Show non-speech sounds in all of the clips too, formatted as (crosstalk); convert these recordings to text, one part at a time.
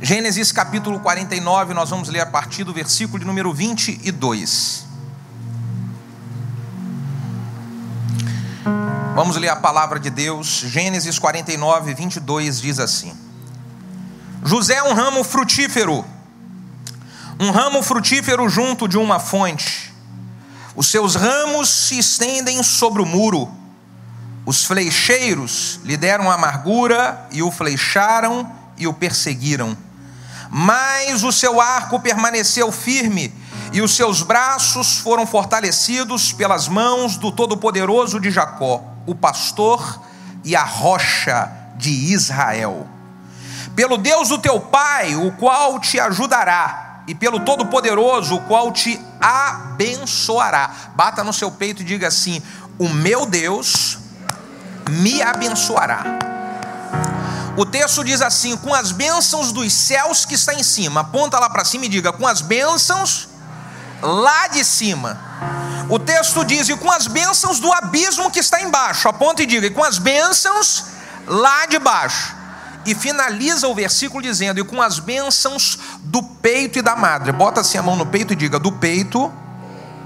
Gênesis capítulo 49, nós vamos ler a partir do versículo de número 22. Vamos ler a palavra de Deus. Gênesis 49, 22 diz assim: José é um ramo frutífero, um ramo frutífero junto de uma fonte. Os seus ramos se estendem sobre o muro. Os flecheiros lhe deram amargura e o flecharam e o perseguiram. Mas o seu arco permaneceu firme e os seus braços foram fortalecidos pelas mãos do Todo-Poderoso de Jacó, o pastor e a rocha de Israel. Pelo Deus do teu pai, o qual te ajudará, e pelo Todo-Poderoso, o qual te abençoará. Bata no seu peito e diga assim: O meu Deus me abençoará. O texto diz assim: com as bênçãos dos céus que está em cima. Aponta lá para cima e diga: com as bênçãos lá de cima. O texto diz: e com as bênçãos do abismo que está embaixo. Aponta e diga: e com as bênçãos lá de baixo. E finaliza o versículo dizendo: e com as bênçãos do peito e da madre. Bota assim a mão no peito e diga: do peito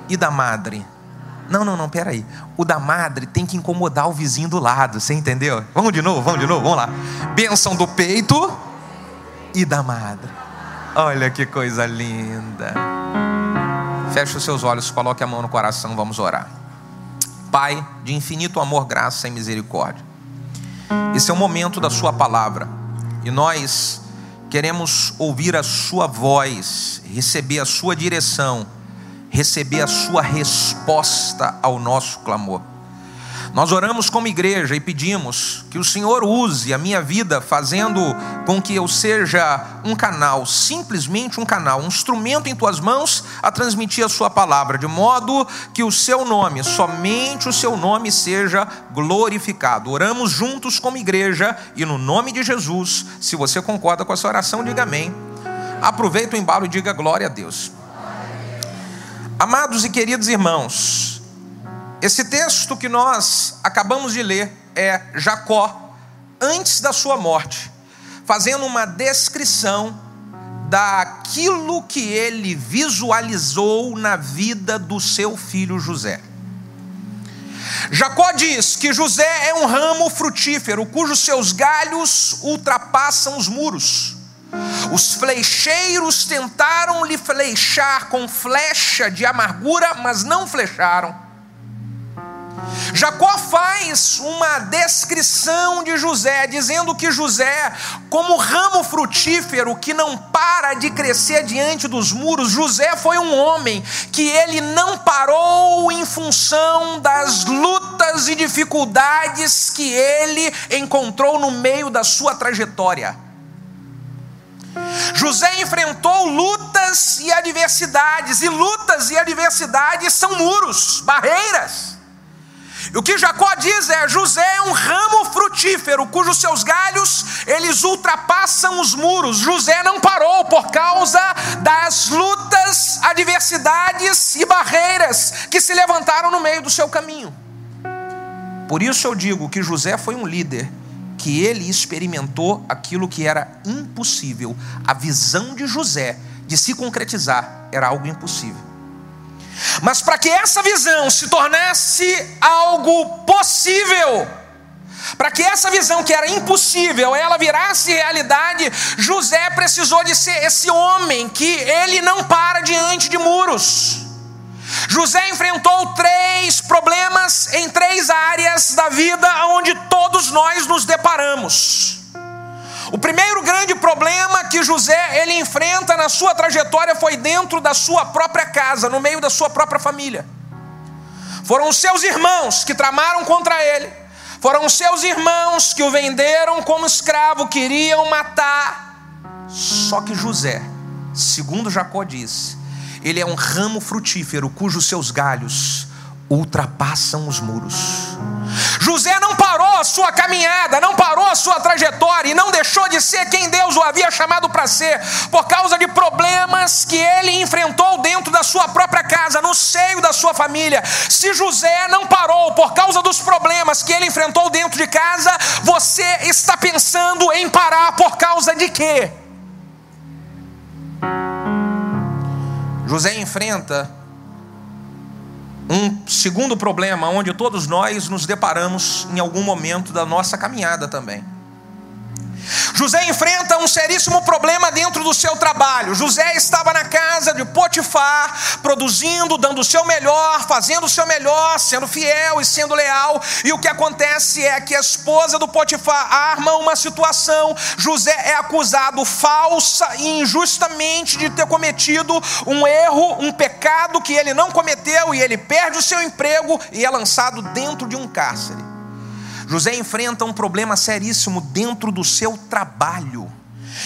e da madre. Não, não, não, peraí. O da madre tem que incomodar o vizinho do lado, você entendeu? Vamos de novo, vamos de novo, vamos lá. Bênção do peito e da madre. Olha que coisa linda. Feche os seus olhos, coloque a mão no coração, vamos orar. Pai, de infinito amor, graça e misericórdia. Esse é o momento da Sua palavra e nós queremos ouvir a Sua voz, receber a Sua direção receber a sua resposta ao nosso clamor. Nós oramos como igreja e pedimos que o Senhor use a minha vida fazendo com que eu seja um canal, simplesmente um canal, um instrumento em tuas mãos a transmitir a sua palavra, de modo que o seu nome, somente o seu nome seja glorificado. Oramos juntos como igreja e no nome de Jesus, se você concorda com essa oração, diga amém. Aproveita o embalo e diga glória a Deus. Amados e queridos irmãos, esse texto que nós acabamos de ler é Jacó, antes da sua morte, fazendo uma descrição daquilo que ele visualizou na vida do seu filho José. Jacó diz que José é um ramo frutífero, cujos seus galhos ultrapassam os muros. Os flecheiros tentaram lhe flechar com flecha de amargura, mas não flecharam. Jacó faz uma descrição de José, dizendo que José, como ramo frutífero que não para de crescer diante dos muros, José foi um homem que ele não parou em função das lutas e dificuldades que ele encontrou no meio da sua trajetória. José enfrentou lutas e adversidades, e lutas e adversidades são muros, barreiras. E o que Jacó diz é: José é um ramo frutífero, cujos seus galhos eles ultrapassam os muros. José não parou por causa das lutas, adversidades e barreiras que se levantaram no meio do seu caminho. Por isso eu digo que José foi um líder que ele experimentou aquilo que era impossível. A visão de José de se concretizar era algo impossível. Mas para que essa visão se tornasse algo possível, para que essa visão que era impossível, ela virasse realidade, José precisou de ser esse homem que ele não para diante de muros. José enfrentou três problemas em três áreas da vida onde todos nós nos deparamos. O primeiro grande problema que José ele enfrenta na sua trajetória foi dentro da sua própria casa, no meio da sua própria família. Foram os seus irmãos que tramaram contra ele. Foram os seus irmãos que o venderam como escravo, queriam matar. Só que José, segundo Jacó diz, ele é um ramo frutífero cujos seus galhos ultrapassam os muros. José não parou a sua caminhada, não parou a sua trajetória e não deixou de ser quem Deus o havia chamado para ser, por causa de problemas que ele enfrentou dentro da sua própria casa, no seio da sua família. Se José não parou por causa dos problemas que ele enfrentou dentro de casa, você está pensando em parar por causa de quê? José enfrenta um segundo problema onde todos nós nos deparamos em algum momento da nossa caminhada também. José enfrenta um seríssimo problema dentro do seu trabalho. José estava na casa de Potifar, produzindo, dando o seu melhor, fazendo o seu melhor, sendo fiel e sendo leal. E o que acontece é que a esposa do Potifar arma uma situação. José é acusado falsa e injustamente de ter cometido um erro, um pecado que ele não cometeu, e ele perde o seu emprego e é lançado dentro de um cárcere. José enfrenta um problema seríssimo dentro do seu trabalho.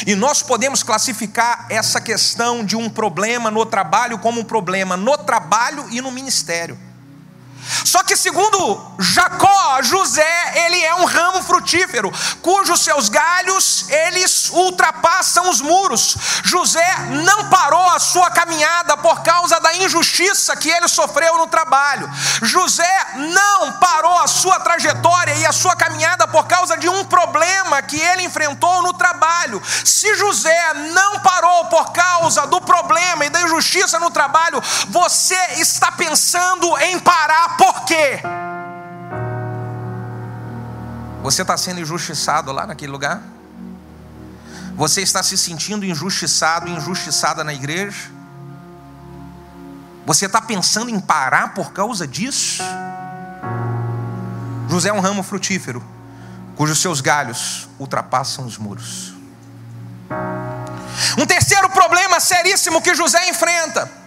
E nós podemos classificar essa questão de um problema no trabalho como um problema no trabalho e no ministério. Só que segundo Jacó, José, ele é um ramo frutífero, cujos seus galhos, eles ultrapassam os muros. José não parou a sua caminhada por causa da injustiça que ele sofreu no trabalho. José não parou a sua trajetória e a sua caminhada por causa de um problema que ele enfrentou no trabalho. Se José não parou por causa do problema e da injustiça no trabalho, você está pensando em parar por quê? Você está sendo injustiçado lá naquele lugar? Você está se sentindo injustiçado, injustiçada na igreja? Você está pensando em parar por causa disso? José é um ramo frutífero, cujos seus galhos ultrapassam os muros. Um terceiro problema seríssimo que José enfrenta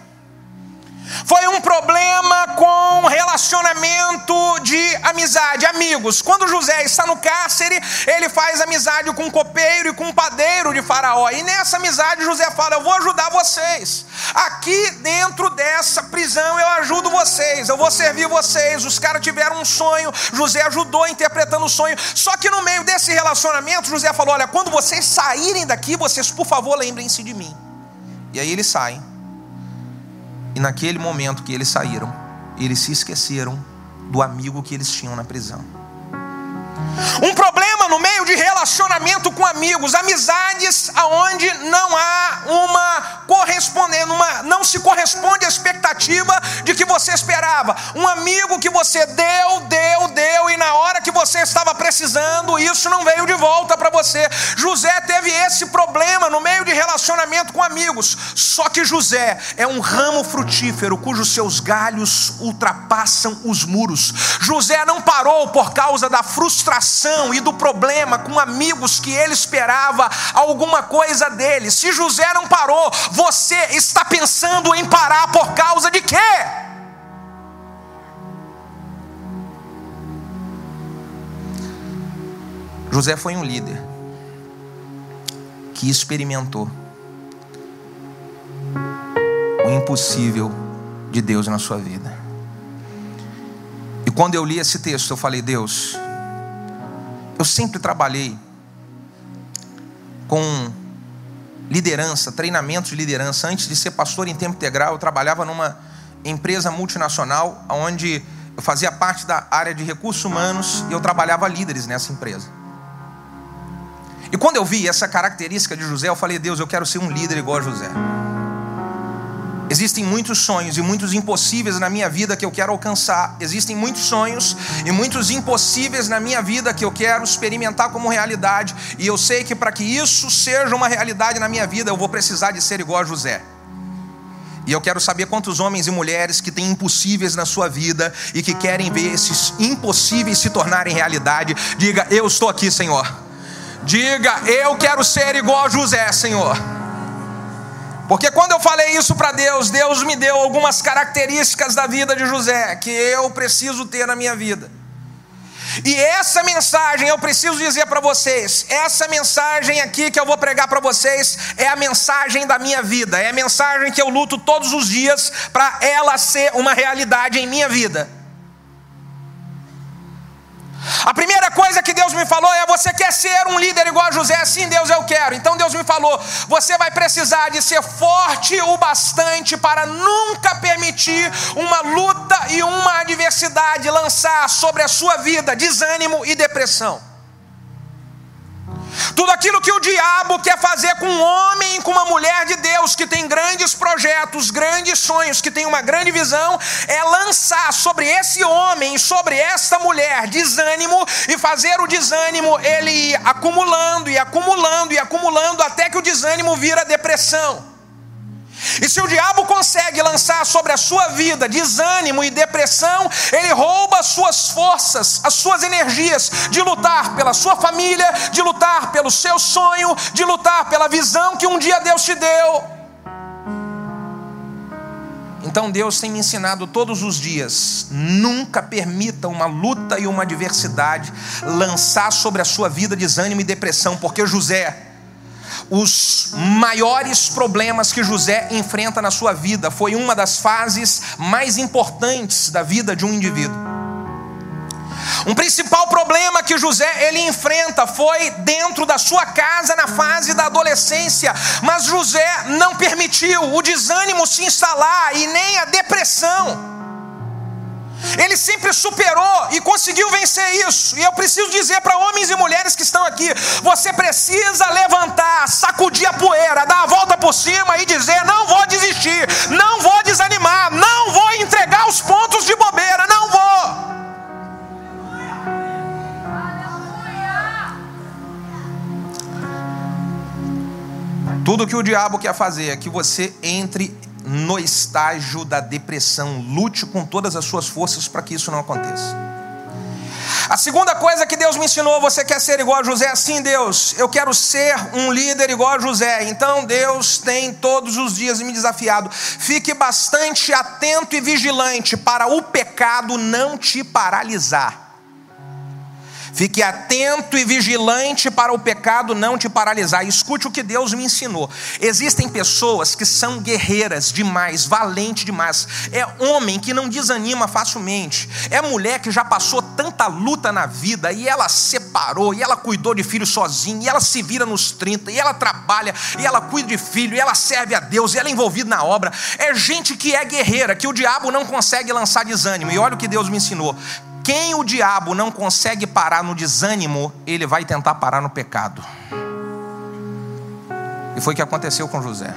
foi um problema com relacionamento de amizade, amigos. Quando José está no cárcere, ele faz amizade com um copeiro e com um padeiro de Faraó. E nessa amizade, José fala: Eu vou ajudar vocês. Aqui dentro dessa prisão, eu ajudo vocês, eu vou servir vocês. Os caras tiveram um sonho, José ajudou interpretando o sonho. Só que no meio desse relacionamento, José falou: Olha, quando vocês saírem daqui, vocês, por favor, lembrem-se de mim. E aí eles saem. E naquele momento que eles saíram, eles se esqueceram do amigo que eles tinham na prisão. Um problema no meio de relacionamento com amigos, amizades aonde não há uma correspondendo, uma, não se corresponde à expectativa de que você esperava. Um amigo que você deu, deu, deu, e na hora que você estava precisando, isso não veio de volta para você. José teve esse problema no meio de relacionamento com amigos. Só que José é um ramo frutífero cujos seus galhos ultrapassam os muros. José não parou por causa da frustração e do problema com amigos que ele esperava alguma coisa dele. Se José não parou, você está pensando em parar por causa de quê? José foi um líder que experimentou o impossível de Deus na sua vida. E quando eu li esse texto, eu falei: Deus, eu sempre trabalhei com liderança, treinamento de liderança. Antes de ser pastor em tempo integral, eu trabalhava numa empresa multinacional, onde eu fazia parte da área de recursos humanos e eu trabalhava líderes nessa empresa. E quando eu vi essa característica de José, eu falei: Deus, eu quero ser um líder igual a José. Existem muitos sonhos e muitos impossíveis na minha vida que eu quero alcançar. Existem muitos sonhos e muitos impossíveis na minha vida que eu quero experimentar como realidade. E eu sei que para que isso seja uma realidade na minha vida, eu vou precisar de ser igual a José. E eu quero saber quantos homens e mulheres que têm impossíveis na sua vida e que querem ver esses impossíveis se tornarem realidade. Diga, eu estou aqui, Senhor. Diga, eu quero ser igual a José, Senhor. Porque quando eu falei isso para Deus, Deus me deu algumas características da vida de José que eu preciso ter na minha vida. E essa mensagem eu preciso dizer para vocês, essa mensagem aqui que eu vou pregar para vocês é a mensagem da minha vida, é a mensagem que eu luto todos os dias para ela ser uma realidade em minha vida. A primeira coisa que Deus me falou é: você quer ser um líder igual a José? Sim, Deus, eu quero. Então Deus me falou: você vai precisar de ser forte o bastante para nunca permitir uma luta e uma adversidade lançar sobre a sua vida desânimo e depressão. Tudo aquilo que o diabo quer fazer com um homem com uma mulher de Deus que tem grandes projetos, grandes sonhos, que tem uma grande visão, é lançar sobre esse homem sobre esta mulher desânimo e fazer o desânimo ele acumulando e acumulando e acumulando até que o desânimo vira depressão. E se o diabo consegue lançar sobre a sua vida desânimo e depressão, ele rouba as suas forças, as suas energias de lutar pela sua família, de lutar pelo seu sonho, de lutar pela visão que um dia Deus te deu. Então Deus tem me ensinado todos os dias: nunca permita uma luta e uma adversidade lançar sobre a sua vida desânimo e depressão, porque José os maiores problemas que José enfrenta na sua vida. Foi uma das fases mais importantes da vida de um indivíduo. Um principal problema que José ele enfrenta foi dentro da sua casa na fase da adolescência, mas José não permitiu o desânimo se instalar e nem a depressão. Ele sempre superou e conseguiu vencer isso. E eu preciso dizer para homens e mulheres que estão aqui: você precisa levantar, sacudir a poeira, dar a volta por cima e dizer: não vou desistir, não vou desanimar, não vou entregar os pontos de bobeira, não vou. Tudo que o diabo quer fazer é que você entre no estágio da depressão. Lute com todas as suas forças para que isso não aconteça. A segunda coisa que Deus me ensinou, você quer ser igual a José? Sim, Deus, eu quero ser um líder igual a José. Então Deus tem todos os dias me desafiado. Fique bastante atento e vigilante para o pecado não te paralisar. Fique atento e vigilante para o pecado não te paralisar. Escute o que Deus me ensinou. Existem pessoas que são guerreiras demais, valente demais. É homem que não desanima facilmente. É mulher que já passou tanta luta na vida e ela separou, e ela cuidou de filho sozinha, e ela se vira nos 30, e ela trabalha, e ela cuida de filho, e ela serve a Deus, e ela é envolvida na obra. É gente que é guerreira, que o diabo não consegue lançar desânimo. E olha o que Deus me ensinou quem o diabo não consegue parar no desânimo, ele vai tentar parar no pecado. E foi o que aconteceu com José.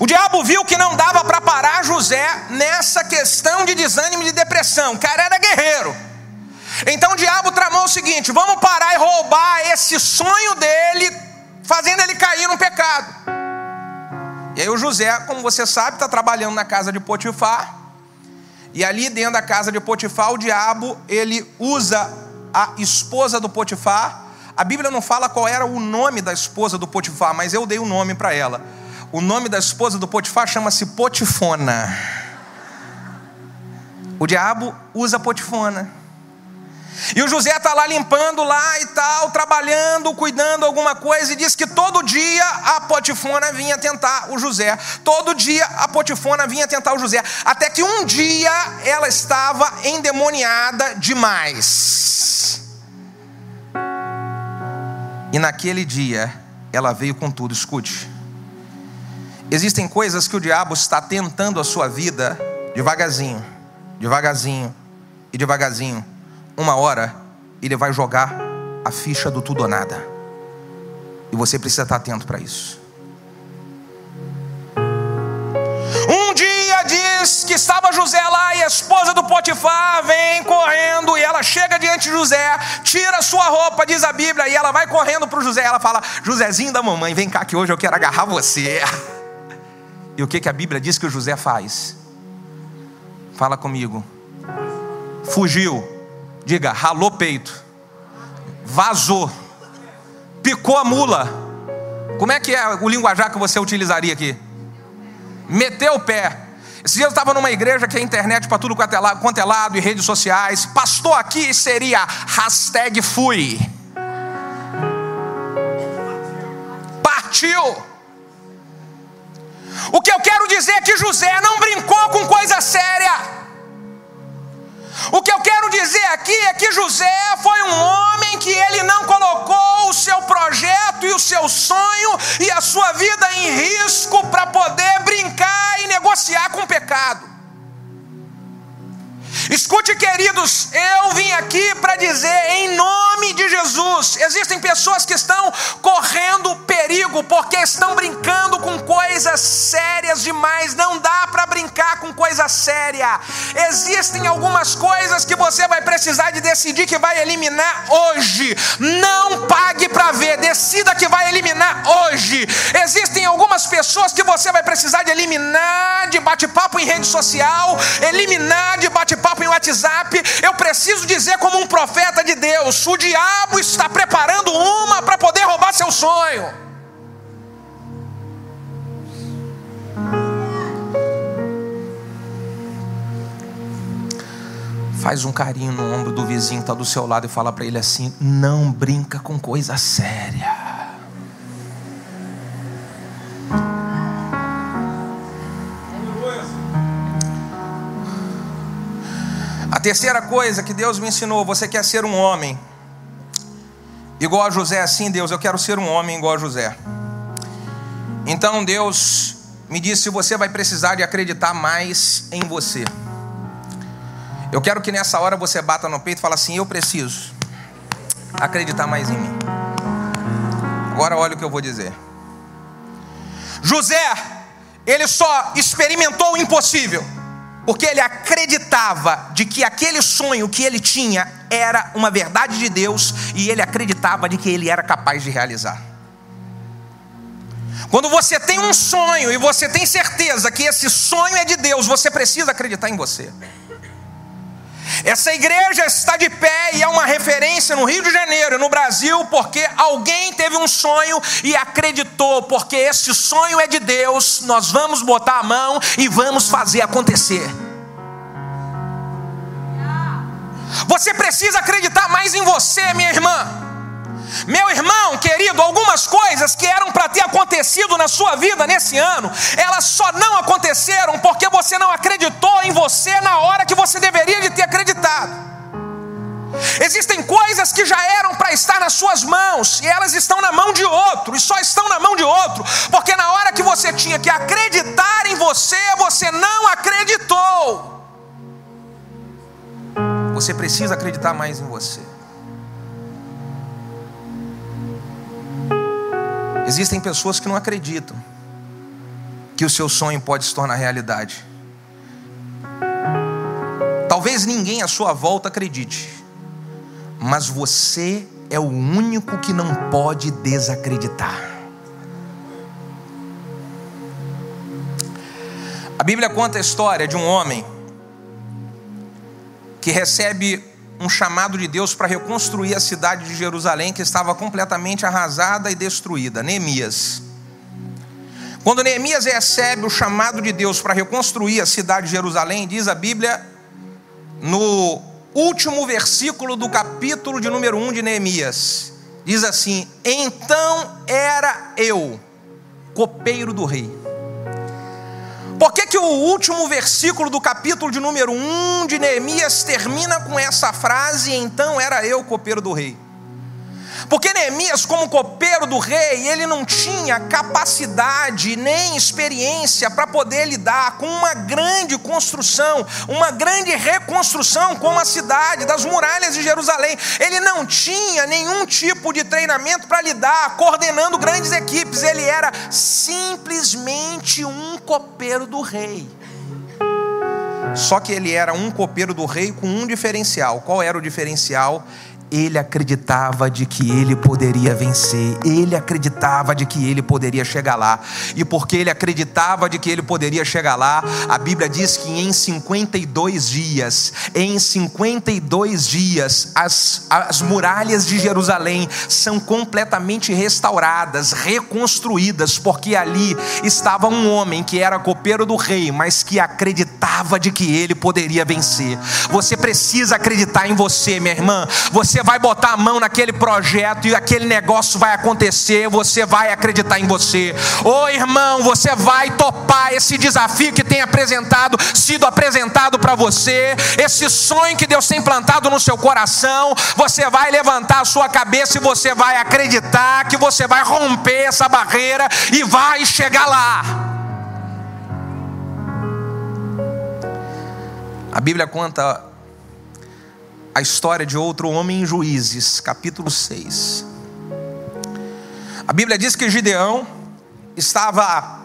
O diabo viu que não dava para parar José nessa questão de desânimo e de depressão. O cara era guerreiro. Então o diabo tramou o seguinte: vamos parar e roubar esse sonho dele, fazendo ele cair no pecado. E aí o José, como você sabe, está trabalhando na casa de Potifar. E ali dentro da casa de Potifar, o diabo, ele usa a esposa do Potifar. A Bíblia não fala qual era o nome da esposa do Potifar, mas eu dei o um nome para ela. O nome da esposa do Potifar chama-se Potifona. O diabo usa Potifona. E o José está lá limpando lá e tal, trabalhando, cuidando coisa, e diz que todo dia a Potifona vinha tentar o José. Todo dia a Potifona vinha tentar o José. Até que um dia ela estava endemoniada demais. E naquele dia ela veio com tudo. Escute. Existem coisas que o diabo está tentando a sua vida devagarzinho, devagarzinho e devagarzinho uma hora ele vai jogar a ficha do tudo ou nada. E você precisa estar atento para isso. Um dia diz que estava José lá e a esposa do Potifar vem correndo e ela chega diante de José, tira sua roupa, diz a Bíblia, e ela vai correndo para o José. Ela fala: Josézinho da mamãe, vem cá que hoje eu quero agarrar você. (laughs) E o que, que a Bíblia diz que o José faz? Fala comigo. Fugiu Diga, ralou peito. Vazou. Picou a mula. Como é que é o linguajar que você utilizaria aqui? Meteu o pé. Esse dia eu estava numa igreja que é internet para tudo quanto é, lado, quanto é lado e redes sociais. Pastor aqui seria hashtag fui. Partiu. O que eu quero dizer é que José não brincou com coisa séria. O que eu quero dizer aqui é que José foi um pecado. Escute, queridos, eu vim aqui para dizer em nome de Jesus: existem pessoas que estão correndo perigo porque estão brincando com coisas sérias demais. Não dá para brincar com coisa séria. Existem algumas coisas que você vai precisar de decidir que vai eliminar hoje. Não pague para ver, decida que vai eliminar hoje. Existem algumas pessoas que você vai precisar de eliminar de bate-papo em rede social, eliminar de bate-papo em WhatsApp. Eu preciso dizer, como um profeta de Deus: o diabo está preparando uma para poder roubar seu sonho. Faz um carinho no ombro do vizinho que está do seu lado e fala para ele assim: não brinca com coisa séria. Terceira coisa que Deus me ensinou: você quer ser um homem igual a José, assim, Deus, eu quero ser um homem igual a José. Então Deus me disse: você vai precisar de acreditar mais em você. Eu quero que nessa hora você bata no peito e fale assim: Eu preciso acreditar mais em mim. Agora olha o que eu vou dizer. José, ele só experimentou o impossível, porque ele acreditava de que aquele sonho que ele tinha era uma verdade de Deus e ele acreditava de que ele era capaz de realizar. Quando você tem um sonho e você tem certeza que esse sonho é de Deus, você precisa acreditar em você. Essa igreja está de pé e é uma referência no Rio de Janeiro, no Brasil, porque alguém teve um sonho e acreditou, porque esse sonho é de Deus, nós vamos botar a mão e vamos fazer acontecer. Você precisa acreditar mais em você, minha irmã. Meu irmão querido, algumas coisas que eram para ter acontecido na sua vida nesse ano, elas só não aconteceram porque você não acreditou em você na hora que você deveria de ter acreditado. Existem coisas que já eram para estar nas suas mãos e elas estão na mão de outro, e só estão na mão de outro, porque na hora que você tinha que acreditar em você, você não acreditou. Você precisa acreditar mais em você. Existem pessoas que não acreditam que o seu sonho pode se tornar realidade. Talvez ninguém à sua volta acredite, mas você é o único que não pode desacreditar. A Bíblia conta a história de um homem que recebe um chamado de Deus para reconstruir a cidade de Jerusalém que estava completamente arrasada e destruída. Neemias. Quando Neemias recebe o chamado de Deus para reconstruir a cidade de Jerusalém, diz a Bíblia, no último versículo do capítulo de número 1 de Neemias, diz assim: Então era eu, copeiro do rei por que, que o último versículo do capítulo de número 1 de Neemias termina com essa frase? Então era eu copeiro do rei. Porque Neemias, como copeiro do rei, ele não tinha capacidade nem experiência para poder lidar com uma grande construção, uma grande reconstrução como a cidade, das muralhas de Jerusalém. Ele não tinha nenhum tipo de treinamento para lidar, coordenando grandes equipes. Ele era simplesmente um copeiro do rei. Só que ele era um copeiro do rei com um diferencial. Qual era o diferencial? Ele acreditava de que ele poderia vencer, ele acreditava de que ele poderia chegar lá, e porque ele acreditava de que ele poderia chegar lá, a Bíblia diz que em 52 dias, em 52 dias, as, as muralhas de Jerusalém são completamente restauradas, reconstruídas, porque ali estava um homem que era copeiro do rei, mas que acreditava de que ele poderia vencer. Você precisa acreditar em você, minha irmã, você vai botar a mão naquele projeto e aquele negócio vai acontecer, você vai acreditar em você. Ô oh, irmão, você vai topar esse desafio que tem apresentado, sido apresentado para você, esse sonho que Deus tem plantado no seu coração, você vai levantar a sua cabeça e você vai acreditar que você vai romper essa barreira e vai chegar lá. A Bíblia conta a história de outro homem em Juízes, capítulo 6. A Bíblia diz que Gideão estava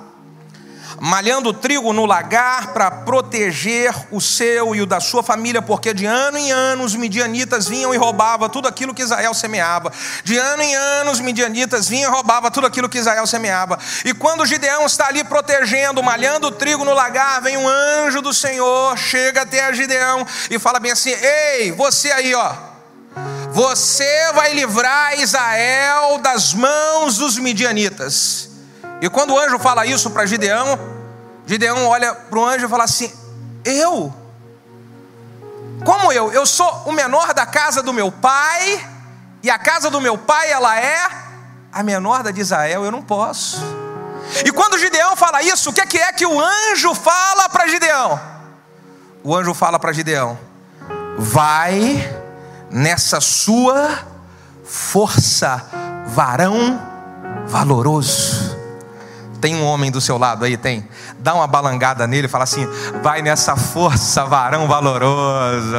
malhando trigo no lagar para proteger o seu e o da sua família, porque de ano em ano os midianitas vinham e roubavam tudo aquilo que Israel semeava. De ano em ano os midianitas vinham e roubavam tudo aquilo que Israel semeava. E quando Gideão está ali protegendo, malhando trigo no lagar, vem um anjo do Senhor, chega até Gideão e fala bem assim: Ei, você aí, ó. Você vai livrar Israel das mãos dos midianitas. E quando o anjo fala isso para Gideão, Gideão olha para o anjo e fala assim: Eu? Como eu? Eu sou o menor da casa do meu pai, e a casa do meu pai ela é a menor da de Israel, eu não posso. E quando Gideão fala isso, o que é que, é que o anjo fala para Gideão? O anjo fala para Gideão: Vai nessa sua força, varão valoroso. Tem um homem do seu lado aí, tem. Dá uma balangada nele fala assim: vai nessa força, varão valoroso.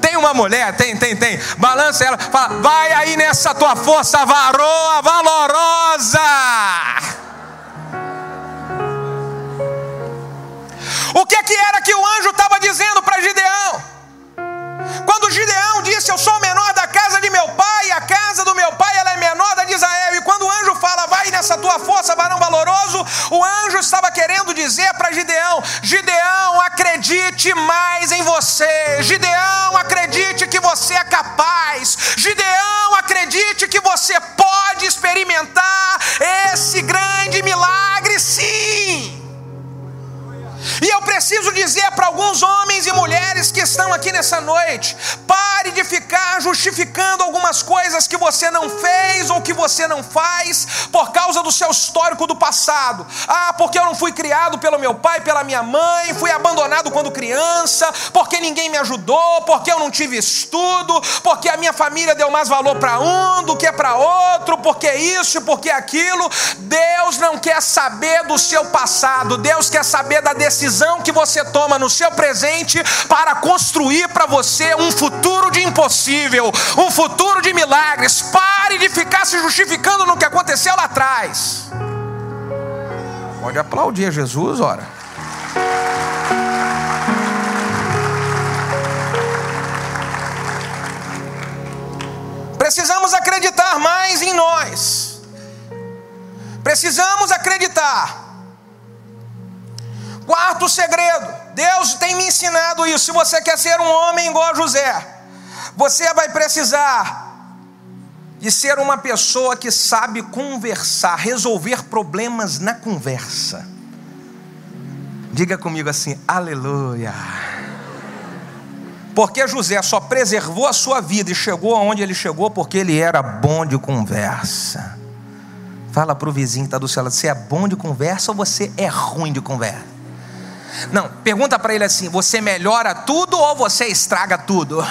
Tem uma mulher, tem, tem, tem. Balança ela, fala: vai aí nessa tua força, varoa valorosa. O que, que era que o anjo estava dizendo para Gideão? Quando Gideão disse: Eu sou o menor da meu pai, a casa do meu pai ela é menor da de Israel. E quando o anjo fala, vai nessa tua força, varão valoroso, o anjo estava querendo dizer para Gideão: Gideão, acredite mais em você. Gideão, acredite que você é capaz. Gideão, acredite que você pode experimentar esse grande milagre, sim. E eu preciso dizer para alguns homens e mulheres que estão aqui nessa noite: pare de ficar justificando algumas coisas que você não fez ou que você não faz por causa do seu histórico do passado. Ah, porque eu não fui criado pelo meu pai, pela minha mãe, fui abandonado quando criança, porque ninguém me ajudou, porque eu não tive estudo, porque a minha família deu mais valor para um do que para outro, porque isso, porque aquilo. Deus não quer saber do seu passado, Deus quer saber da decisão decisão que você toma no seu presente para construir para você um futuro de impossível, um futuro de milagres. Pare de ficar se justificando no que aconteceu lá atrás. Pode aplaudir a Jesus, ora. Precisamos acreditar mais em nós. Precisamos acreditar Quarto segredo: Deus tem me ensinado isso. Se você quer ser um homem igual a José, você vai precisar de ser uma pessoa que sabe conversar, resolver problemas na conversa. Diga comigo assim: aleluia. Porque José só preservou a sua vida e chegou aonde ele chegou porque ele era bom de conversa. Fala para o vizinho que está do lado: você é bom de conversa ou você é ruim de conversa? Não, pergunta para ele assim: você melhora tudo ou você estraga tudo?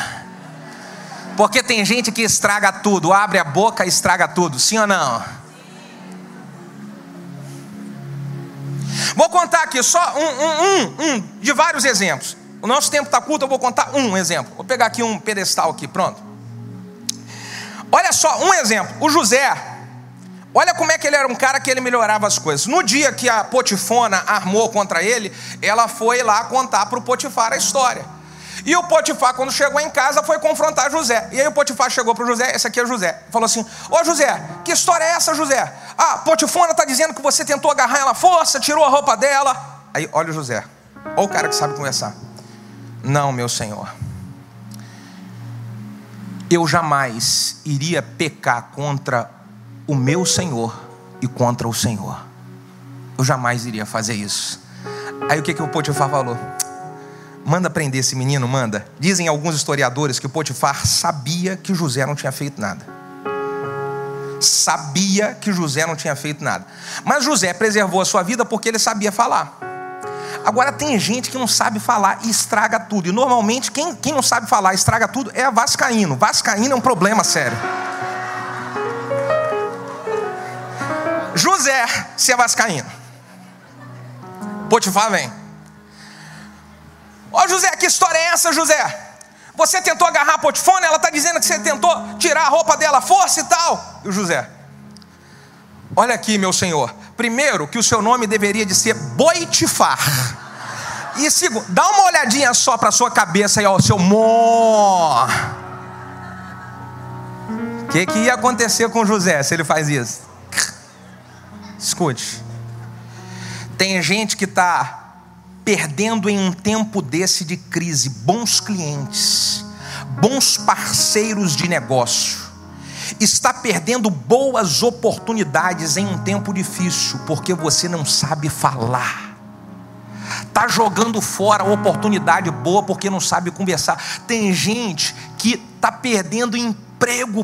Porque tem gente que estraga tudo, abre a boca e estraga tudo, sim ou não? Vou contar aqui só um, um, um, um de vários exemplos. O nosso tempo está curto, eu vou contar um exemplo. Vou pegar aqui um pedestal aqui, pronto. Olha só, um exemplo. O José, Olha como é que ele era um cara que ele melhorava as coisas. No dia que a Potifona armou contra ele, ela foi lá contar para o Potifar a história. E o Potifar, quando chegou em casa, foi confrontar José. E aí o Potifar chegou para José, esse aqui é José, falou assim: Ô José, que história é essa, José? Ah, Potifona está dizendo que você tentou agarrar ela à força, tirou a roupa dela. Aí, olha o José, olha o cara que sabe conversar. Não, meu senhor. Eu jamais iria pecar contra o meu Senhor e contra o Senhor. Eu jamais iria fazer isso. Aí o que, que o Potifar falou? Manda prender esse menino, manda. Dizem alguns historiadores que o Potifar sabia que José não tinha feito nada. Sabia que José não tinha feito nada. Mas José preservou a sua vida porque ele sabia falar. Agora tem gente que não sabe falar e estraga tudo. E normalmente quem, quem não sabe falar e estraga tudo é a Vascaíno. Vascaíno é um problema sério. É vascaíno. Potifar vem. Ó oh, José, que história é essa, José? Você tentou agarrar a Potifona, ela está dizendo que você tentou tirar a roupa dela, força e tal. E o José, Olha aqui, meu senhor. Primeiro, que o seu nome deveria de ser Boitifar. E segundo, dá uma olhadinha só para sua cabeça aí, ó, seu mó. O que, que ia acontecer com José se ele faz isso? Escute. Tem gente que está perdendo em um tempo desse de crise bons clientes, bons parceiros de negócio está perdendo boas oportunidades em um tempo difícil, porque você não sabe falar. Está jogando fora oportunidade boa porque não sabe conversar. Tem gente que está perdendo emprego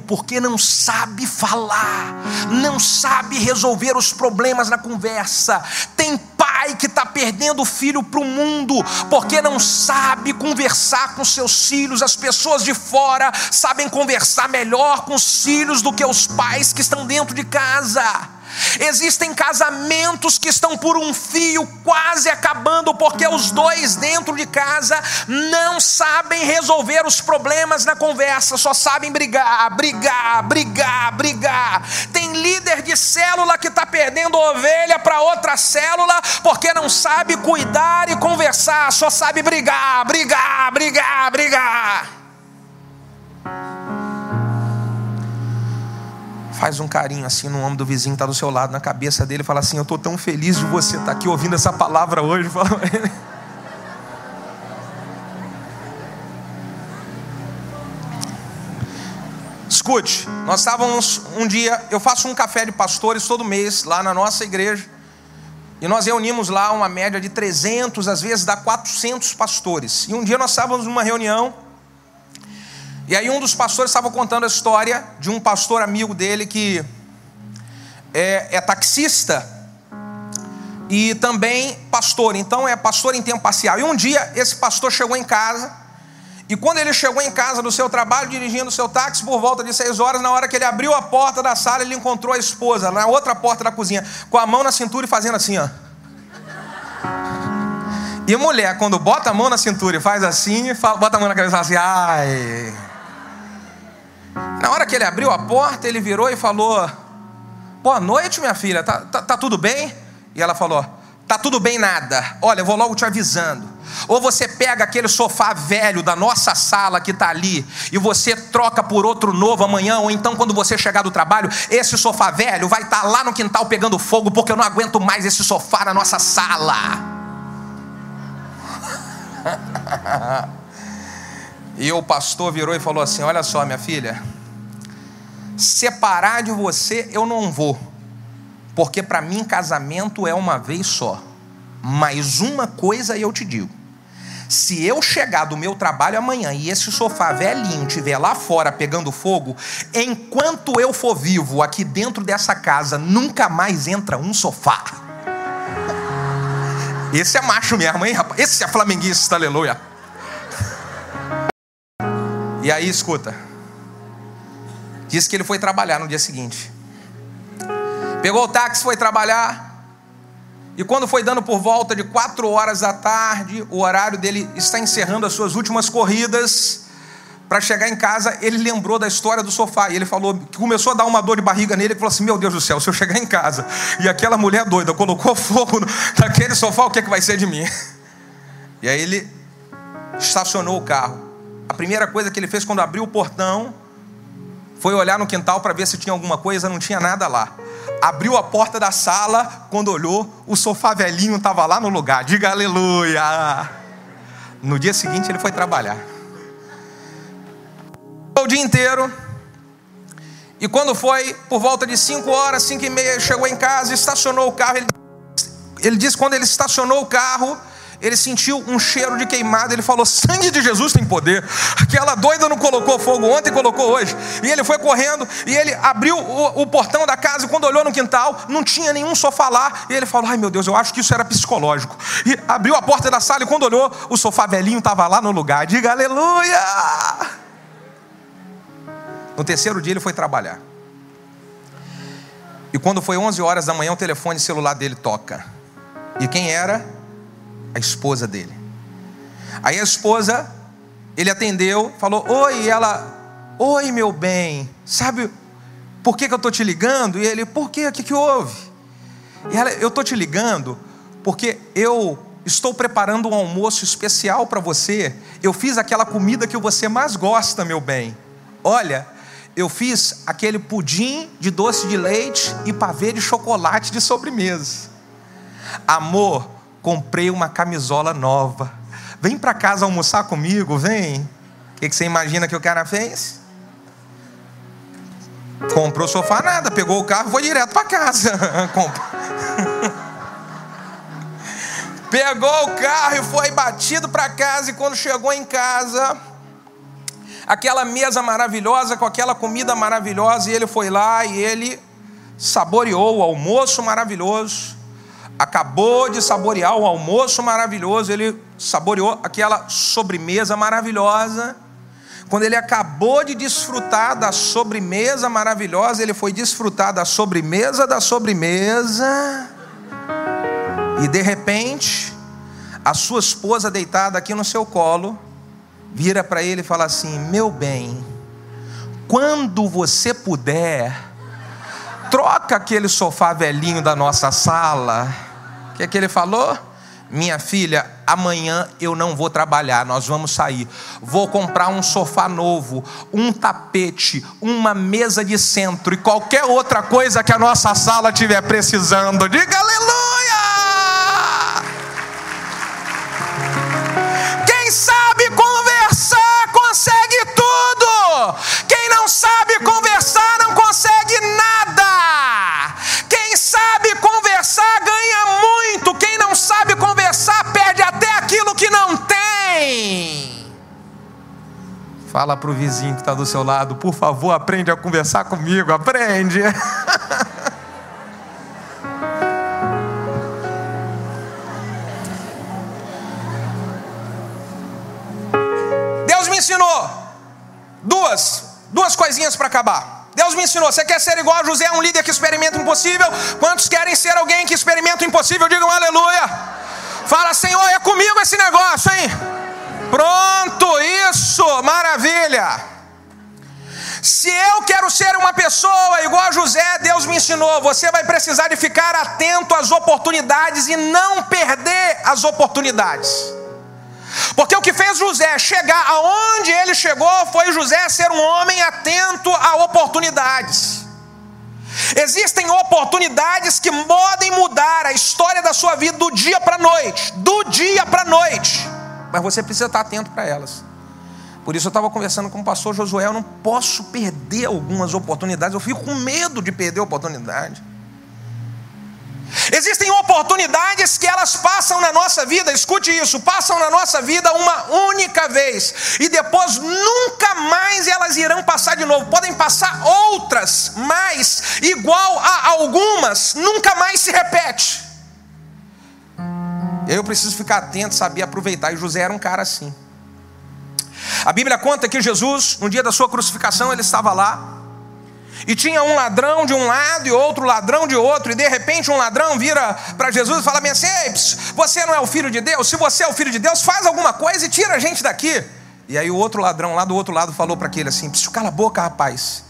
porque não sabe falar, não sabe resolver os problemas na conversa. Tem pai que está perdendo o filho para o mundo, porque não sabe conversar com seus filhos. As pessoas de fora sabem conversar melhor com os filhos do que os pais que estão dentro de casa. Existem casamentos que estão por um fio quase acabando, porque os dois dentro de casa não sabem resolver os problemas na conversa, só sabem brigar, brigar, brigar, brigar. Tem líder de célula que está perdendo ovelha para outra célula, porque não sabe cuidar e conversar, só sabe brigar, brigar, brigar, brigar. Faz um carinho assim no ombro do vizinho que está do seu lado, na cabeça dele, fala assim: Eu estou tão feliz de você estar tá aqui ouvindo essa palavra hoje. (laughs) Fala ele. Escute, nós estávamos um dia, eu faço um café de pastores todo mês lá na nossa igreja, e nós reunimos lá uma média de 300, às vezes dá 400 pastores. E um dia nós estávamos numa reunião, e aí um dos pastores estava contando a história de um pastor amigo dele que é, é taxista e também pastor, então é pastor em tempo parcial. E um dia esse pastor chegou em casa, e quando ele chegou em casa do seu trabalho, dirigindo o seu táxi por volta de seis horas, na hora que ele abriu a porta da sala, ele encontrou a esposa na outra porta da cozinha, com a mão na cintura e fazendo assim, ó. E mulher, quando bota a mão na cintura e faz assim, bota a mão na cabeça e fala assim, ai. Na hora que ele abriu a porta, ele virou e falou: Boa noite, minha filha, tá, tá, tá tudo bem? E ela falou: Tá tudo bem nada. Olha, eu vou logo te avisando. Ou você pega aquele sofá velho da nossa sala que está ali e você troca por outro novo amanhã, ou então quando você chegar do trabalho, esse sofá velho vai estar tá lá no quintal pegando fogo, porque eu não aguento mais esse sofá na nossa sala. (laughs) E o pastor virou e falou assim: Olha só, minha filha, separar de você eu não vou, porque para mim casamento é uma vez só. Mas uma coisa eu te digo: se eu chegar do meu trabalho amanhã e esse sofá velhinho estiver lá fora pegando fogo, enquanto eu for vivo aqui dentro dessa casa, nunca mais entra um sofá. Esse é macho mesmo, hein, rapaz? Esse é flamenguista, aleluia. E aí, escuta. Diz que ele foi trabalhar no dia seguinte. Pegou o táxi, foi trabalhar. E quando foi dando por volta de quatro horas da tarde, o horário dele está encerrando as suas últimas corridas. Para chegar em casa, ele lembrou da história do sofá. E ele falou que começou a dar uma dor de barriga nele. Ele falou assim: Meu Deus do céu, se eu chegar em casa e aquela mulher doida colocou (laughs) fogo naquele sofá, o que, é que vai ser de mim? E aí ele estacionou o carro. A primeira coisa que ele fez quando abriu o portão foi olhar no quintal para ver se tinha alguma coisa, não tinha nada lá. Abriu a porta da sala, quando olhou, o sofá velhinho estava lá no lugar. Diga aleluia! No dia seguinte ele foi trabalhar. O dia inteiro. E quando foi por volta de 5 horas, 5 e meia, chegou em casa, estacionou o carro. Ele, ele disse quando ele estacionou o carro, ele sentiu um cheiro de queimado, ele falou: sangue de Jesus tem poder. Aquela doida não colocou fogo ontem, colocou hoje. E ele foi correndo e ele abriu o, o, portão da casa e quando olhou no quintal, não tinha nenhum sofá lá. E ele falou: ai meu Deus, eu acho que isso era psicológico. E abriu a porta da sala e quando olhou, o sofá velhinho estava lá no lugar. Diga aleluia! No terceiro dia ele foi trabalhar. E quando foi 11 horas da manhã, o telefone celular dele toca. E quem era? A esposa dele. Aí a esposa, ele atendeu, falou: Oi, e ela, Oi, meu bem, sabe, por que, que eu estou te ligando? E ele, por quê? O que, que houve? E ela, eu estou te ligando porque eu estou preparando um almoço especial para você. Eu fiz aquela comida que você mais gosta, meu bem. Olha, eu fiz aquele pudim de doce de leite e pavê de chocolate de sobremesa. Amor, comprei uma camisola nova. Vem para casa almoçar comigo, vem. O que, que você imagina que o cara fez? Comprou sofá, nada, pegou o carro e foi direto para casa. (laughs) (laughs) pegou o carro e foi batido para casa. E quando chegou em casa, aquela mesa maravilhosa, com aquela comida maravilhosa, e ele foi lá e ele saboreou o almoço maravilhoso. Acabou de saborear o almoço maravilhoso, ele saboreou aquela sobremesa maravilhosa. Quando ele acabou de desfrutar da sobremesa maravilhosa, ele foi desfrutar da sobremesa da sobremesa. E de repente, a sua esposa deitada aqui no seu colo, vira para ele e fala assim: Meu bem, quando você puder, troca aquele sofá velhinho da nossa sala. O que, é que ele falou? Minha filha, amanhã eu não vou trabalhar, nós vamos sair. Vou comprar um sofá novo, um tapete, uma mesa de centro e qualquer outra coisa que a nossa sala tiver precisando. Diga aleluia! Fala para o vizinho que está do seu lado, por favor, aprende a conversar comigo, aprende. (laughs) Deus me ensinou duas, duas coisinhas para acabar. Deus me ensinou, você quer ser igual a José, um líder que experimenta o impossível? Quantos querem ser alguém que experimenta o impossível? Digam aleluia. Fala, Senhor, é comigo esse negócio, hein? Pronto, isso, maravilha. Se eu quero ser uma pessoa igual a José, Deus me ensinou, você vai precisar de ficar atento às oportunidades e não perder as oportunidades. Porque o que fez José chegar aonde ele chegou foi José ser um homem atento a oportunidades. Existem oportunidades que podem mudar a história da sua vida do dia para a noite, do dia para a noite, mas você precisa estar atento para elas. Por isso eu estava conversando com o pastor Josué, eu não posso perder algumas oportunidades, eu fico com medo de perder oportunidade. Existem oportunidades que elas passam na nossa vida, escute isso, passam na nossa vida uma única vez e depois nunca mais elas irão passar de novo. Podem passar outras, mas igual a algumas, nunca mais se repete. Eu preciso ficar atento, saber aproveitar. E José era um cara assim. A Bíblia conta que Jesus, no dia da sua crucificação, ele estava lá e tinha um ladrão de um lado e outro ladrão de outro, e de repente um ladrão vira para Jesus e fala assim: Ei, você não é o filho de Deus? Se você é o filho de Deus, faz alguma coisa e tira a gente daqui. E aí o outro ladrão lá do outro lado falou para aquele assim: cala a boca, rapaz.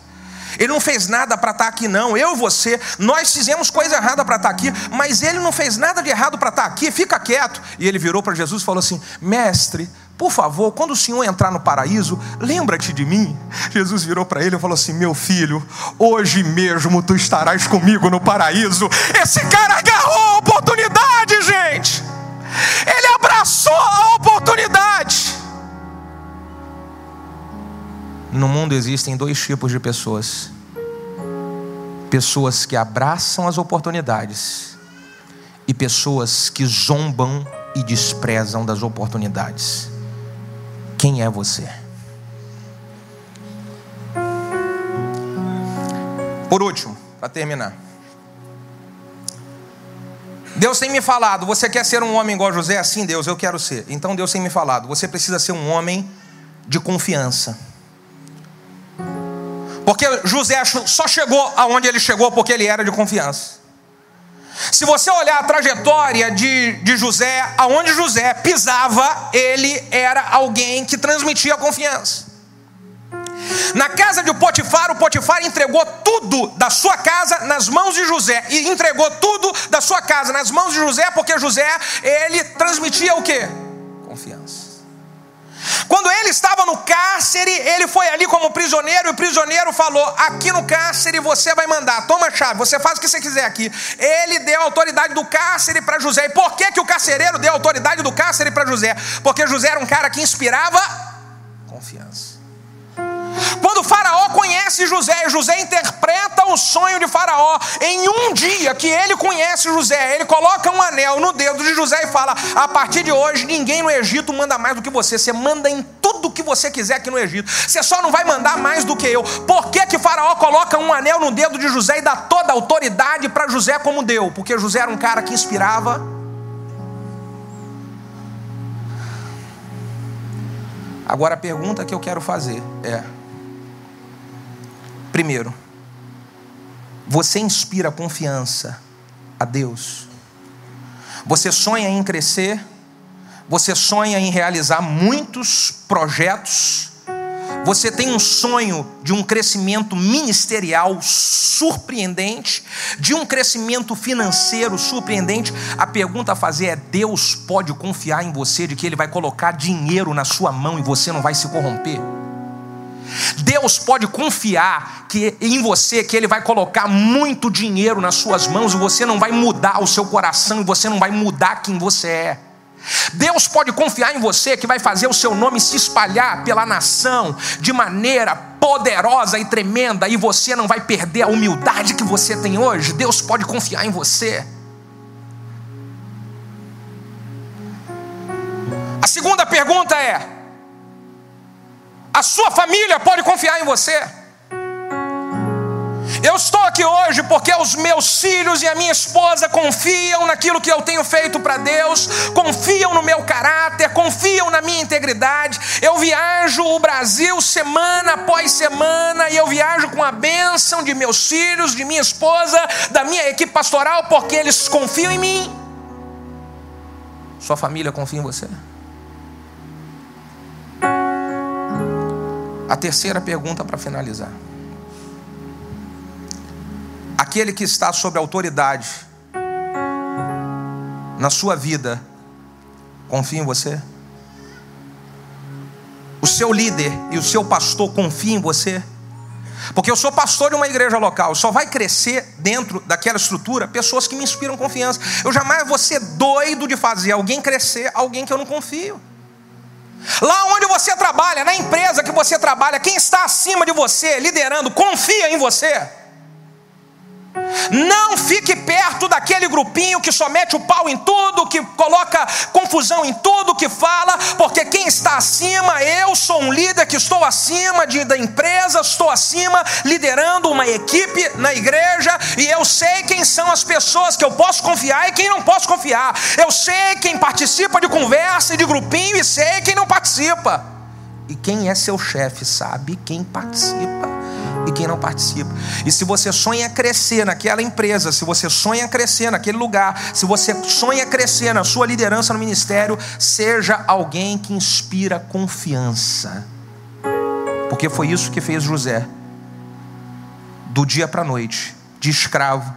Ele não fez nada para estar tá aqui, não. Eu você, nós fizemos coisa errada para estar tá aqui, mas ele não fez nada de errado para estar tá aqui, fica quieto. E ele virou para Jesus e falou assim: Mestre, por favor, quando o Senhor entrar no paraíso, lembra-te de mim. Jesus virou para ele e falou assim: Meu filho, hoje mesmo tu estarás comigo no paraíso. Esse cara agarrou a oportunidade, gente. Ele abraçou a oportunidade. No mundo existem dois tipos de pessoas: pessoas que abraçam as oportunidades e pessoas que zombam e desprezam das oportunidades. Quem é você? Por último, para terminar. Deus tem me falado, você quer ser um homem igual José? Sim, Deus, eu quero ser. Então Deus tem me falado, você precisa ser um homem de confiança. Porque José só chegou aonde ele chegou porque ele era de confiança. Se você olhar a trajetória de, de José, aonde José pisava, ele era alguém que transmitia confiança. Na casa de Potifar, o Potifar entregou tudo da sua casa nas mãos de José. E entregou tudo da sua casa nas mãos de José, porque José, ele transmitia o que? Confiança. Quando ele estava no cárcere, ele foi ali como prisioneiro, e o prisioneiro falou: Aqui no cárcere você vai mandar, toma a chave, você faz o que você quiser aqui. Ele deu a autoridade do cárcere para José. E por que, que o carcereiro deu a autoridade do cárcere para José? Porque José era um cara que inspirava confiança. Quando Faraó conhece José, José interpreta o sonho de Faraó. Em um dia que ele conhece José, ele coloca um anel no dedo de José e fala: A partir de hoje, ninguém no Egito manda mais do que você. Você manda em tudo que você quiser aqui no Egito. Você só não vai mandar mais do que eu. Por que, que Faraó coloca um anel no dedo de José e dá toda a autoridade para José como deu? Porque José era um cara que inspirava. Agora a pergunta que eu quero fazer é: Primeiro, você inspira confiança a Deus. Você sonha em crescer, você sonha em realizar muitos projetos, você tem um sonho de um crescimento ministerial surpreendente, de um crescimento financeiro surpreendente. A pergunta a fazer é: Deus pode confiar em você de que Ele vai colocar dinheiro na sua mão e você não vai se corromper? Deus pode confiar que em você que ele vai colocar muito dinheiro nas suas mãos e você não vai mudar o seu coração e você não vai mudar quem você é. Deus pode confiar em você que vai fazer o seu nome se espalhar pela nação de maneira poderosa e tremenda e você não vai perder a humildade que você tem hoje. Deus pode confiar em você. A segunda pergunta é: a sua família pode confiar em você. Eu estou aqui hoje porque os meus filhos e a minha esposa confiam naquilo que eu tenho feito para Deus, confiam no meu caráter, confiam na minha integridade. Eu viajo o Brasil semana após semana e eu viajo com a bênção de meus filhos, de minha esposa, da minha equipe pastoral, porque eles confiam em mim. Sua família confia em você? A terceira pergunta para finalizar. Aquele que está sob autoridade na sua vida, confia em você? O seu líder e o seu pastor confiam em você? Porque eu sou pastor de uma igreja local, só vai crescer dentro daquela estrutura pessoas que me inspiram confiança. Eu jamais vou ser doido de fazer alguém crescer, alguém que eu não confio. Lá onde você trabalha, na empresa que você trabalha, quem está acima de você, liderando, confia em você. Não fique perto daquele grupinho que só mete o pau em tudo, que coloca confusão em tudo que fala, porque quem está acima, eu sou um líder que estou acima de, da empresa, estou acima liderando uma equipe na igreja, e eu sei quem são as pessoas que eu posso confiar e quem não posso confiar. Eu sei quem participa de conversa e de grupinho e sei quem não participa. E quem é seu chefe sabe quem participa e quem não participa. E se você sonha crescer naquela empresa, se você sonha crescer naquele lugar, se você sonha crescer na sua liderança no ministério, seja alguém que inspira confiança. Porque foi isso que fez José. Do dia para a noite, de escravo,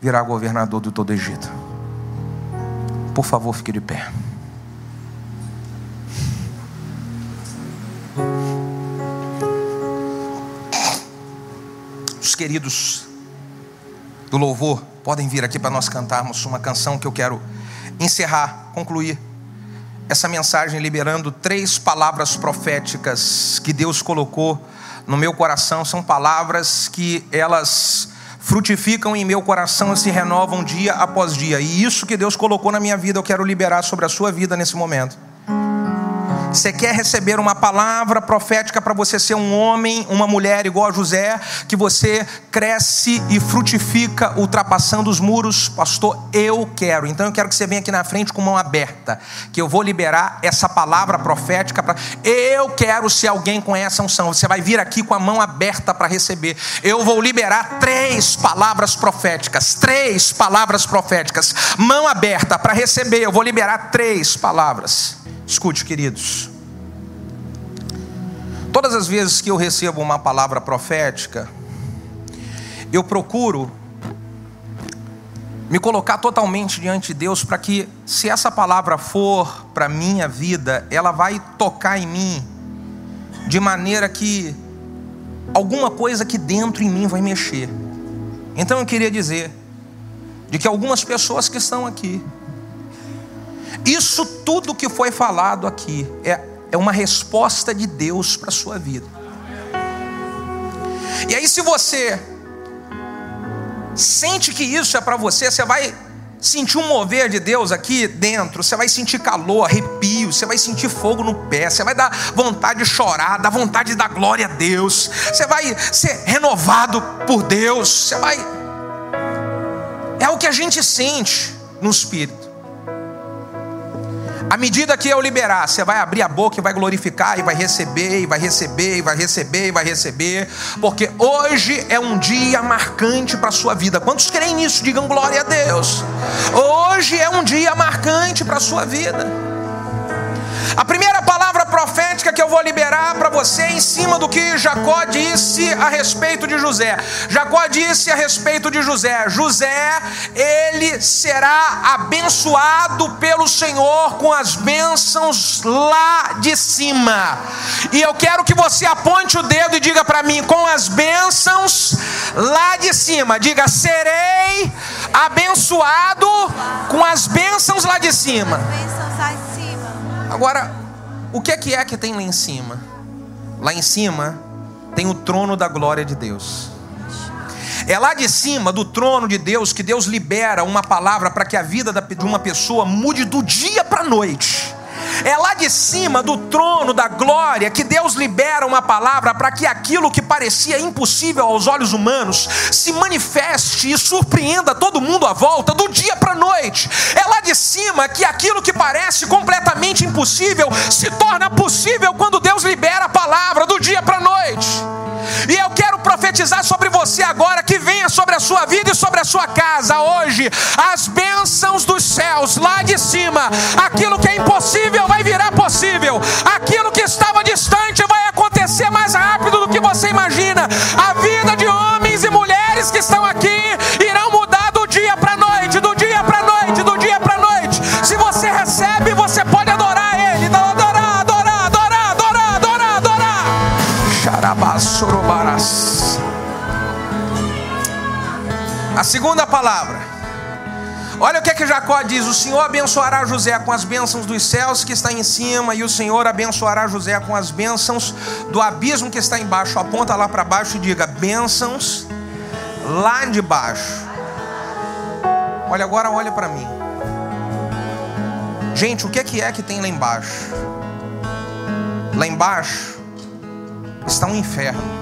virar governador do todo Egito. Por favor, fique de pé. Os queridos do louvor podem vir aqui para nós cantarmos uma canção que eu quero encerrar, concluir essa mensagem liberando três palavras proféticas que Deus colocou no meu coração. São palavras que elas frutificam em meu coração e se renovam dia após dia. E isso que Deus colocou na minha vida, eu quero liberar sobre a sua vida nesse momento. Você quer receber uma palavra profética para você ser um homem, uma mulher igual a José, que você cresce e frutifica ultrapassando os muros? Pastor, eu quero. Então eu quero que você venha aqui na frente com mão aberta, que eu vou liberar essa palavra profética para eu quero ser alguém com essa unção. Você vai vir aqui com a mão aberta para receber. Eu vou liberar três palavras proféticas, três palavras proféticas. Mão aberta para receber. Eu vou liberar três palavras. Escute, queridos. Todas as vezes que eu recebo uma palavra profética, eu procuro me colocar totalmente diante de Deus para que, se essa palavra for para minha vida, ela vai tocar em mim de maneira que alguma coisa aqui dentro em mim vai mexer. Então eu queria dizer de que algumas pessoas que estão aqui, isso tudo que foi falado aqui é, é uma resposta de Deus para a sua vida. E aí, se você sente que isso é para você, você vai sentir um mover de Deus aqui dentro, você vai sentir calor, arrepio, você vai sentir fogo no pé, você vai dar vontade de chorar, dar vontade de dar glória a Deus, você vai ser renovado por Deus, você vai. É o que a gente sente no espírito. À medida que eu liberar, você vai abrir a boca e vai glorificar, e vai receber, e vai receber, e vai receber, e vai receber, porque hoje é um dia marcante para a sua vida. Quantos creem nisso? Digam glória a Deus. Hoje é um dia marcante para a sua vida. A primeira palavra vou liberar para você em cima do que Jacó disse a respeito de José. Jacó disse a respeito de José: José, ele será abençoado pelo Senhor com as bênçãos lá de cima. E eu quero que você aponte o dedo e diga para mim: com as bênçãos lá de cima. Diga: serei abençoado com as bênçãos lá de cima. Agora, o que é que é que tem lá em cima? Lá em cima tem o trono da glória de Deus. É lá de cima do trono de Deus que Deus libera uma palavra para que a vida de uma pessoa mude do dia para a noite. É lá de cima do trono da glória que Deus libera uma palavra para que aquilo que parecia impossível aos olhos humanos se manifeste e surpreenda todo mundo à volta do dia para a noite. É lá de cima que aquilo que parece completamente impossível se torna possível quando Deus libera a palavra do dia para a noite. E eu quero profetizar sobre você agora que venha sobre a sua vida e sobre a sua casa hoje as bênçãos dos céus lá de cima. Aquilo que é impossível vai virar possível. Aquilo que estava distante vai acontecer mais rápido do que você imagina. A vida de homens e mulheres que estão aqui irão segunda palavra. Olha o que é que Jacó diz: O Senhor abençoará José com as bênçãos dos céus que está em cima, e o Senhor abençoará José com as bênçãos do abismo que está embaixo. Aponta lá para baixo e diga: bênçãos lá de baixo. Olha, agora olha para mim. Gente, o que é que é que tem lá embaixo? Lá embaixo está um inferno.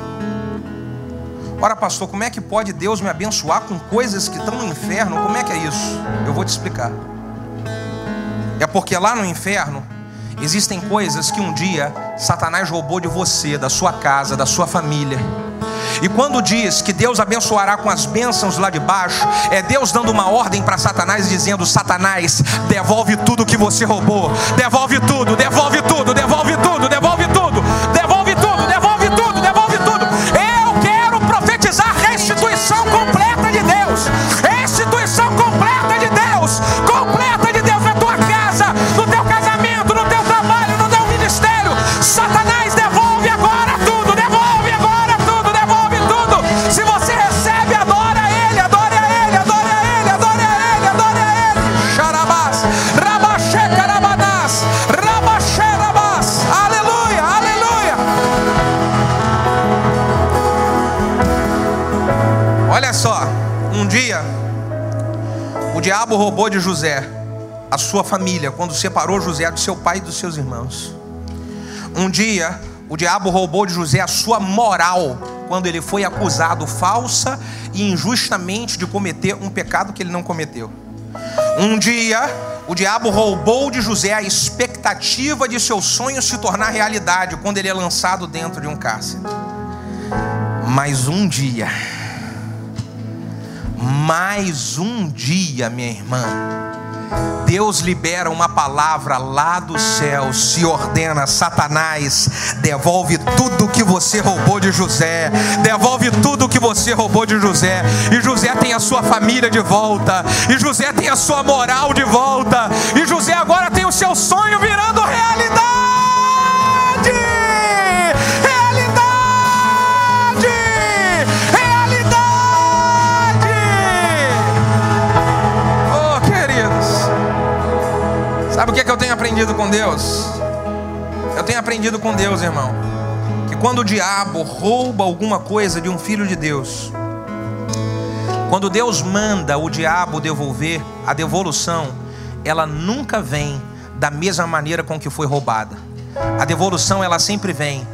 Ora, pastor, como é que pode Deus me abençoar com coisas que estão no inferno? Como é que é isso? Eu vou te explicar. É porque lá no inferno existem coisas que um dia Satanás roubou de você, da sua casa, da sua família. E quando diz que Deus abençoará com as bênçãos lá de baixo, é Deus dando uma ordem para Satanás, dizendo: Satanás, devolve tudo que você roubou, devolve tudo, devolve tudo, devolve tudo, devolve tudo, roubou de José a sua família quando separou José do seu pai e dos seus irmãos. Um dia o diabo roubou de José a sua moral quando ele foi acusado falsa e injustamente de cometer um pecado que ele não cometeu. Um dia o diabo roubou de José a expectativa de seu sonho se tornar realidade quando ele é lançado dentro de um cárcere. Mas um dia mais um dia, minha irmã, Deus libera uma palavra lá do céu, se ordena, Satanás, devolve tudo que você roubou de José, devolve tudo que você roubou de José, e José tem a sua família de volta, e José tem a sua moral de volta, e José agora tem o seu sonho virando realidade. Aprendido com Deus? Eu tenho aprendido com Deus, irmão, que quando o diabo rouba alguma coisa de um filho de Deus, quando Deus manda o diabo devolver, a devolução, ela nunca vem da mesma maneira com que foi roubada. A devolução ela sempre vem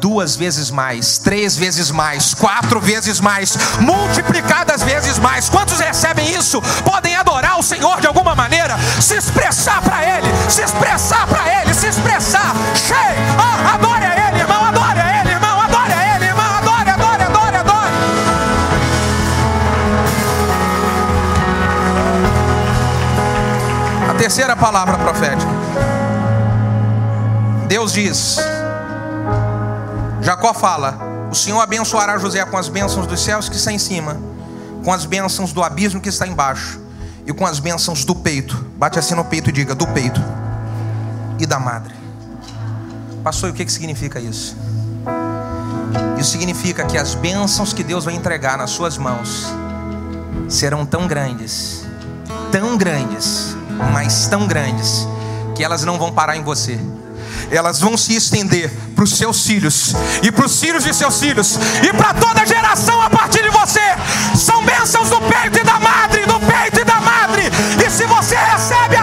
duas vezes mais, três vezes mais, quatro vezes mais, multiplicadas vezes mais. Quantos recebem isso? Podem adorar o Senhor de alguma maneira, se expressar para Ele, se expressar para Ele, se expressar. Cheio, oh, adore a Ele, irmão, adore a Ele, irmão, adore a Ele, irmão, adore, adore, adore, adore. A terceira palavra profética. Deus diz: Jacó fala: O Senhor abençoará José com as bênçãos dos céus que está em cima, com as bênçãos do abismo que está embaixo, e com as bênçãos do peito. Bate assim no peito e diga: Do peito e da madre. Pastor, o que, que significa isso? Isso significa que as bênçãos que Deus vai entregar nas suas mãos serão tão grandes, tão grandes, mas tão grandes, que elas não vão parar em você elas vão se estender para os seus filhos e para os filhos de seus filhos e para toda geração a partir de você. São bênçãos do peito e da madre, do peito e da madre. E se você recebe